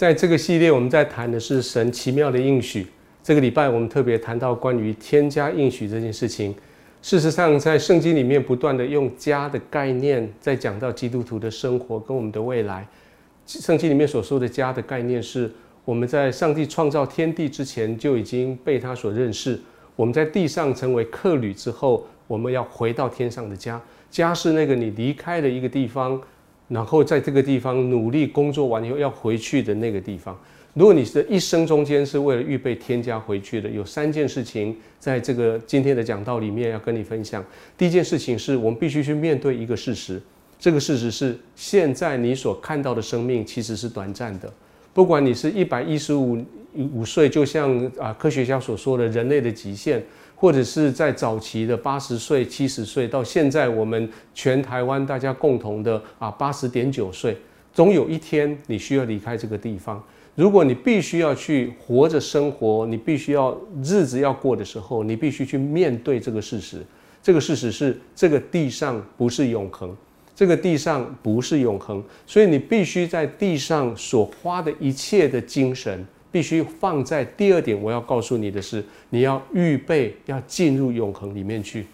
在这个系列，我们在谈的是神奇妙的应许。这个礼拜，我们特别谈到关于添加应许这件事情。事实上，在圣经里面不断的用家的概念，在讲到基督徒的生活跟我们的未来。圣经里面所说的家的概念，是我们在上帝创造天地之前就已经被他所认识。我们在地上成为客旅之后，我们要回到天上的家。家是那个你离开的一个地方。然后在这个地方努力工作完以后要回去的那个地方，如果你的一生中间是为了预备添加回去的，有三件事情在这个今天的讲道里面要跟你分享。第一件事情是我们必须去面对一个事实，这个事实是现在你所看到的生命其实是短暂的，不管你是一百一十五五岁，就像啊科学家所说的人类的极限。或者是在早期的八十岁、七十岁，到现在我们全台湾大家共同的啊八十点九岁，总有一天你需要离开这个地方。如果你必须要去活着生活，你必须要日子要过的时候，你必须去面对这个事实。这个事实是这个地上不是永恒，这个地上不是永恒，所以你必须在地上所花的一切的精神。必须放在第二点，我要告诉你的是，你要预备要进入永恒里面去。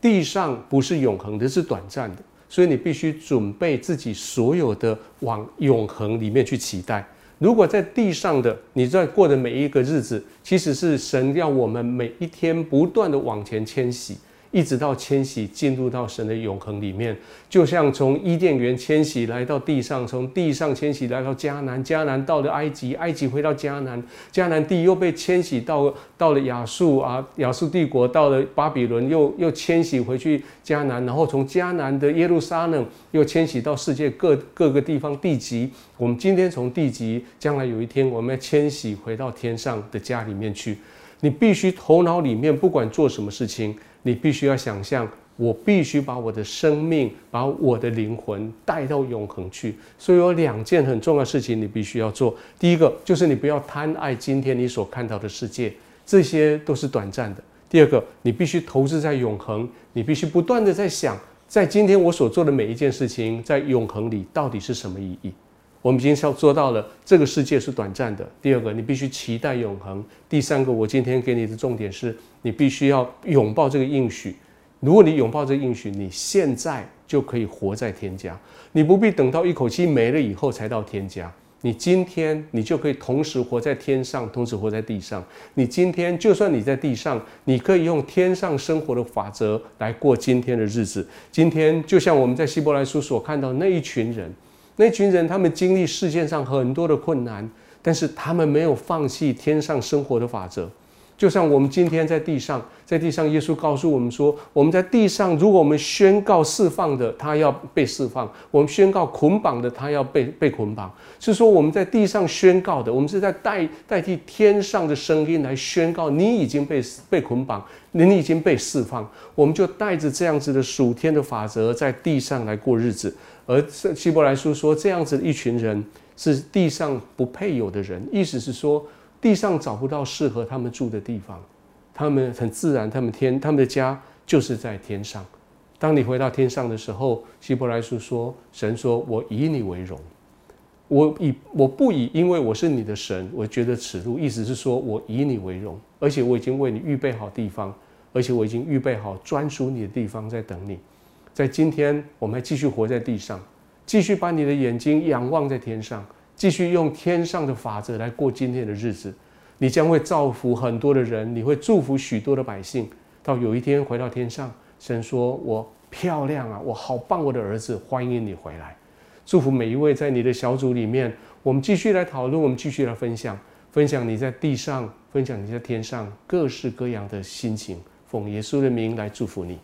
地上不是永恒的，是短暂的，所以你必须准备自己所有的往永恒里面去期待。如果在地上的你在过的每一个日子，其实是神要我们每一天不断的往前迁徙。一直到迁徙进入到神的永恒里面，就像从伊甸园迁徙来到地上，从地上迁徙来到迦南，迦南到了埃及，埃及回到迦南，迦南地又被迁徙到到了亚述啊，亚述帝国到了巴比伦，又又迁徙回去迦南，然后从迦南的耶路撒冷又迁徙到世界各各个地方地级。我们今天从地级，将来有一天我们要迁徙回到天上的家里面去。你必须头脑里面不管做什么事情。你必须要想象，我必须把我的生命、把我的灵魂带到永恒去。所以有两件很重要的事情，你必须要做。第一个就是你不要贪爱今天你所看到的世界，这些都是短暂的。第二个，你必须投资在永恒，你必须不断的在想，在今天我所做的每一件事情，在永恒里到底是什么意义。我们今天要做到了，这个世界是短暂的。第二个，你必须期待永恒。第三个，我今天给你的重点是。你必须要拥抱这个应许。如果你拥抱这个应许，你现在就可以活在天家。你不必等到一口气没了以后才到天家。你今天你就可以同时活在天上，同时活在地上。你今天就算你在地上，你可以用天上生活的法则来过今天的日子。今天就像我们在希伯来书所看到那一群人，那群人他们经历世界上很多的困难，但是他们没有放弃天上生活的法则。就像我们今天在地上，在地上，耶稣告诉我们说：我们在地上，如果我们宣告释放的，他要被释放；我们宣告捆绑的，他要被被捆绑。是说我们在地上宣告的，我们是在代代替天上的声音来宣告：你已经被被捆绑，你已经被释放。我们就带着这样子的属天的法则，在地上来过日子。而希伯来书说，这样子的一群人是地上不配有的人，意思是说。地上找不到适合他们住的地方，他们很自然，他们天他们的家就是在天上。当你回到天上的时候，希伯来书说：“神说，我以你为荣，我以我不以，因为我是你的神，我觉得耻辱。意思是说我以你为荣，而且我已经为你预备好地方，而且我已经预备好专属你的地方在等你。在今天，我们还继续活在地上，继续把你的眼睛仰望在天上。”继续用天上的法则来过今天的日子，你将会造福很多的人，你会祝福许多的百姓。到有一天回到天上，神说：“我漂亮啊，我好棒，我的儿子，欢迎你回来。”祝福每一位在你的小组里面，我们继续来讨论，我们继续来分享，分享你在地上，分享你在天上各式各样的心情。奉耶稣的名来祝福你。